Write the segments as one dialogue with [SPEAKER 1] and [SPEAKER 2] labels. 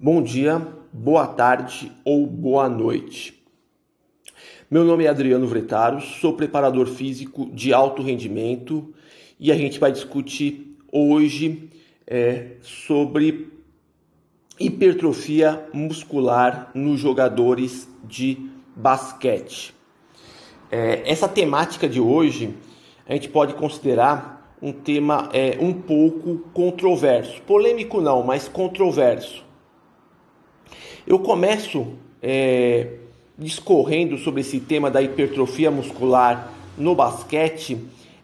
[SPEAKER 1] Bom dia, boa tarde ou boa noite. Meu nome é Adriano Vretaros, sou preparador físico de alto rendimento e a gente vai discutir hoje é, sobre hipertrofia muscular nos jogadores de basquete. É, essa temática de hoje a gente pode considerar um tema é, um pouco controverso, polêmico não, mas controverso eu começo é, discorrendo sobre esse tema da hipertrofia muscular no basquete,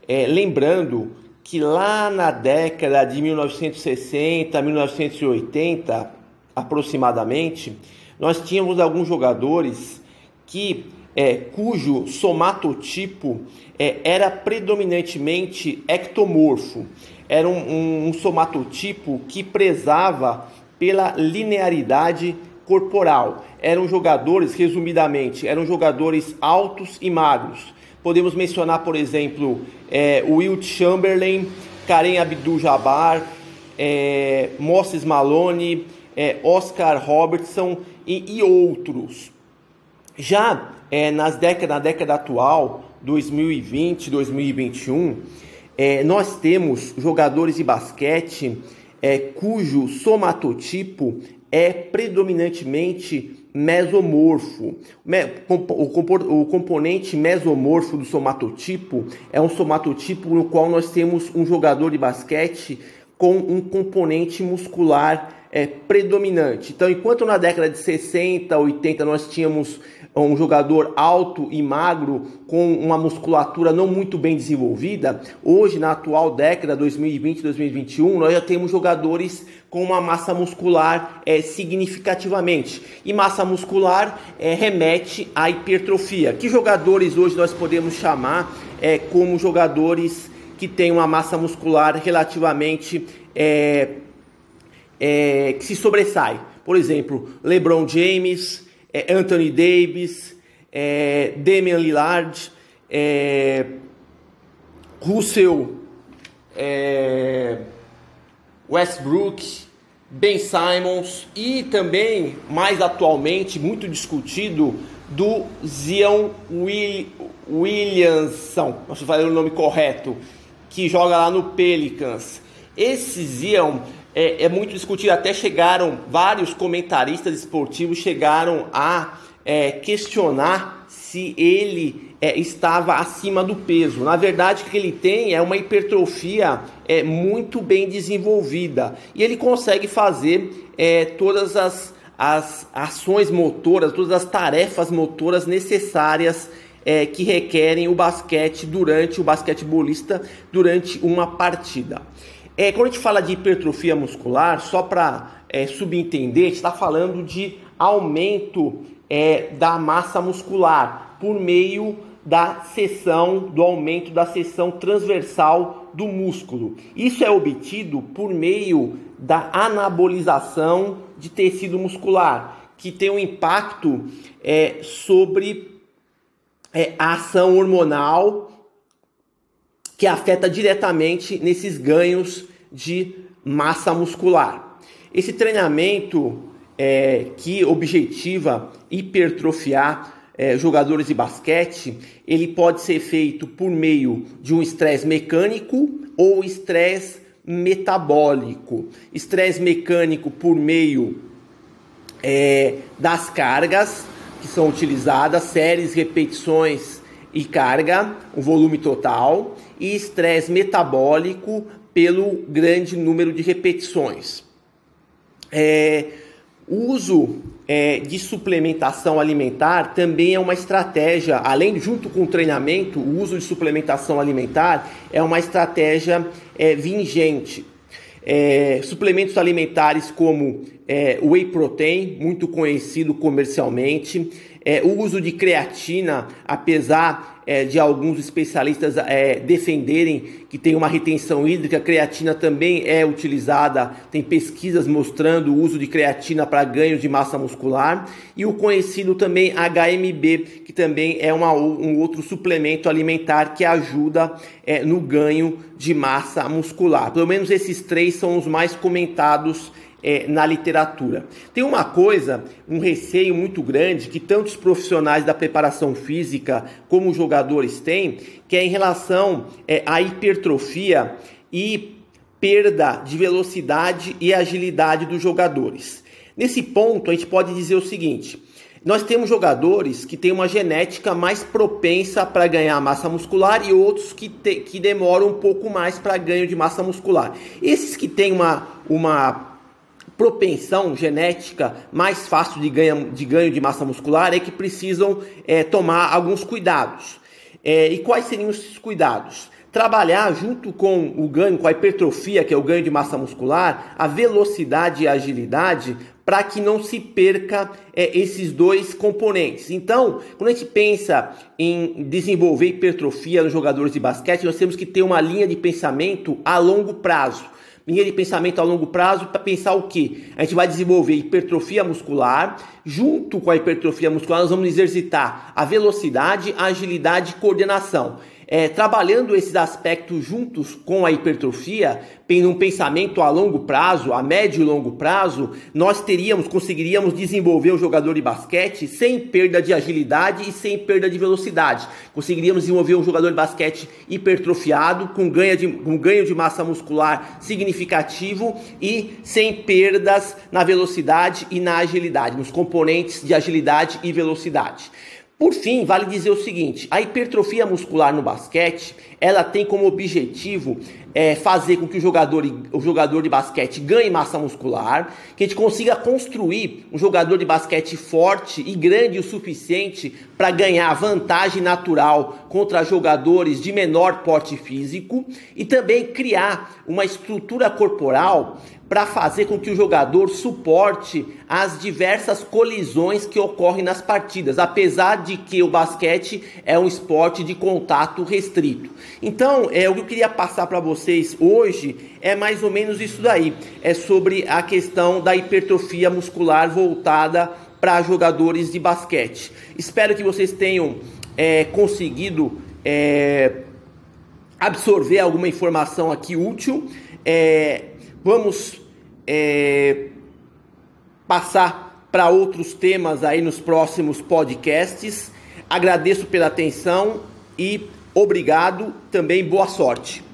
[SPEAKER 1] é, lembrando que lá na década de 1960, 1980 aproximadamente, nós tínhamos alguns jogadores que é, cujo somatotipo é, era predominantemente ectomorfo, era um, um, um somatotipo que prezava pela linearidade corporal. Eram jogadores, resumidamente, eram jogadores altos e magros. Podemos mencionar, por exemplo, é, Wilt Chamberlain, Karen Abdul-Jabbar, é, Moses Malone, é, Oscar Robertson e, e outros. Já é, nas décadas, na década atual, 2020, 2021, é, nós temos jogadores de basquete é, cujo somatotipo é predominantemente mesomorfo. O componente mesomorfo do somatotipo é um somatotipo no qual nós temos um jogador de basquete com um componente muscular é, predominante. Então, enquanto na década de 60, 80 nós tínhamos um jogador alto e magro com uma musculatura não muito bem desenvolvida, hoje na atual década 2020, 2021, nós já temos jogadores com uma massa muscular é, significativamente. E massa muscular é, remete à hipertrofia. Que jogadores hoje nós podemos chamar é, como jogadores que têm uma massa muscular relativamente é, é, que se sobressai? Por exemplo, LeBron James, é, Anthony Davis, é, Damian Lillard, é, Russell, é, Westbrook, Ben Simons e também, mais atualmente, muito discutido, do Zion Will, Williamson, não sei falar o nome correto, que joga lá no Pelicans. Esse Zion é, é muito discutido, até chegaram, vários comentaristas esportivos chegaram a é, questionar se ele é, estava acima do peso. Na verdade, o que ele tem é uma hipertrofia é, muito bem desenvolvida e ele consegue fazer é, todas as, as ações motoras, todas as tarefas motoras necessárias é, que requerem o basquete durante o basquetebolista durante uma partida. É, quando a gente fala de hipertrofia muscular, só para é, subentender, está falando de aumento é, da massa muscular por meio da seção, do aumento da seção transversal do músculo. Isso é obtido por meio da anabolização de tecido muscular, que tem um impacto é, sobre é, a ação hormonal que afeta diretamente nesses ganhos de massa muscular. Esse treinamento é, que objetiva hipertrofiar é, jogadores de basquete, ele pode ser feito por meio de um estresse mecânico ou estresse metabólico. Estresse mecânico por meio é, das cargas que são utilizadas, séries, repetições e carga, o volume total, e estresse metabólico pelo grande número de repetições. É, o uso é, de suplementação alimentar também é uma estratégia, além junto com o treinamento, o uso de suplementação alimentar é uma estratégia é, vingente. É, suplementos alimentares como é, whey protein, muito conhecido comercialmente, é, o uso de creatina, apesar é, de alguns especialistas é, defenderem que tem uma retenção hídrica, creatina também é utilizada, tem pesquisas mostrando o uso de creatina para ganho de massa muscular, e o conhecido também HMB, que também é uma, um outro suplemento alimentar que ajuda é, no ganho de massa muscular. Pelo menos esses três são os mais comentados é, na literatura. Tem uma coisa, um receio muito grande que tantos profissionais da preparação física como os jogadores têm, que é em relação é, à hipertrofia e perda de velocidade e agilidade dos jogadores. Nesse ponto, a gente pode dizer o seguinte: nós temos jogadores que têm uma genética mais propensa para ganhar massa muscular e outros que, te, que demoram um pouco mais para ganho de massa muscular. Esses que têm uma, uma propensão genética mais fácil de ganho de, ganho de massa muscular é que precisam é, tomar alguns cuidados. É, e quais seriam esses cuidados? Trabalhar junto com o ganho, com a hipertrofia, que é o ganho de massa muscular, a velocidade e a agilidade, para que não se perca é, esses dois componentes. Então, quando a gente pensa em desenvolver hipertrofia nos jogadores de basquete, nós temos que ter uma linha de pensamento a longo prazo. Linha de pensamento a longo prazo para pensar o que? A gente vai desenvolver hipertrofia muscular. Junto com a hipertrofia muscular, nós vamos exercitar a velocidade, a agilidade e coordenação é, trabalhando esses aspectos juntos com a hipertrofia, em um pensamento a longo prazo, a médio e longo prazo, nós teríamos, conseguiríamos desenvolver o jogador de basquete sem perda de agilidade e sem perda de velocidade. Conseguiríamos desenvolver um jogador de basquete hipertrofiado, com ganho de, com ganho de massa muscular significativo e sem perdas na velocidade e na agilidade, nos componentes de agilidade e velocidade. Por fim, vale dizer o seguinte: a hipertrofia muscular no basquete, ela tem como objetivo é, fazer com que o jogador, o jogador de basquete ganhe massa muscular, que a gente consiga construir um jogador de basquete forte e grande o suficiente para ganhar vantagem natural contra jogadores de menor porte físico e também criar uma estrutura corporal para fazer com que o jogador suporte as diversas colisões que ocorrem nas partidas, apesar de que o basquete é um esporte de contato restrito. Então, é o que eu queria passar para vocês hoje é mais ou menos isso daí, é sobre a questão da hipertrofia muscular voltada para jogadores de basquete. Espero que vocês tenham é, conseguido é, absorver alguma informação aqui útil. É, vamos é, passar para outros temas aí nos próximos podcasts. Agradeço pela atenção e obrigado, também boa sorte.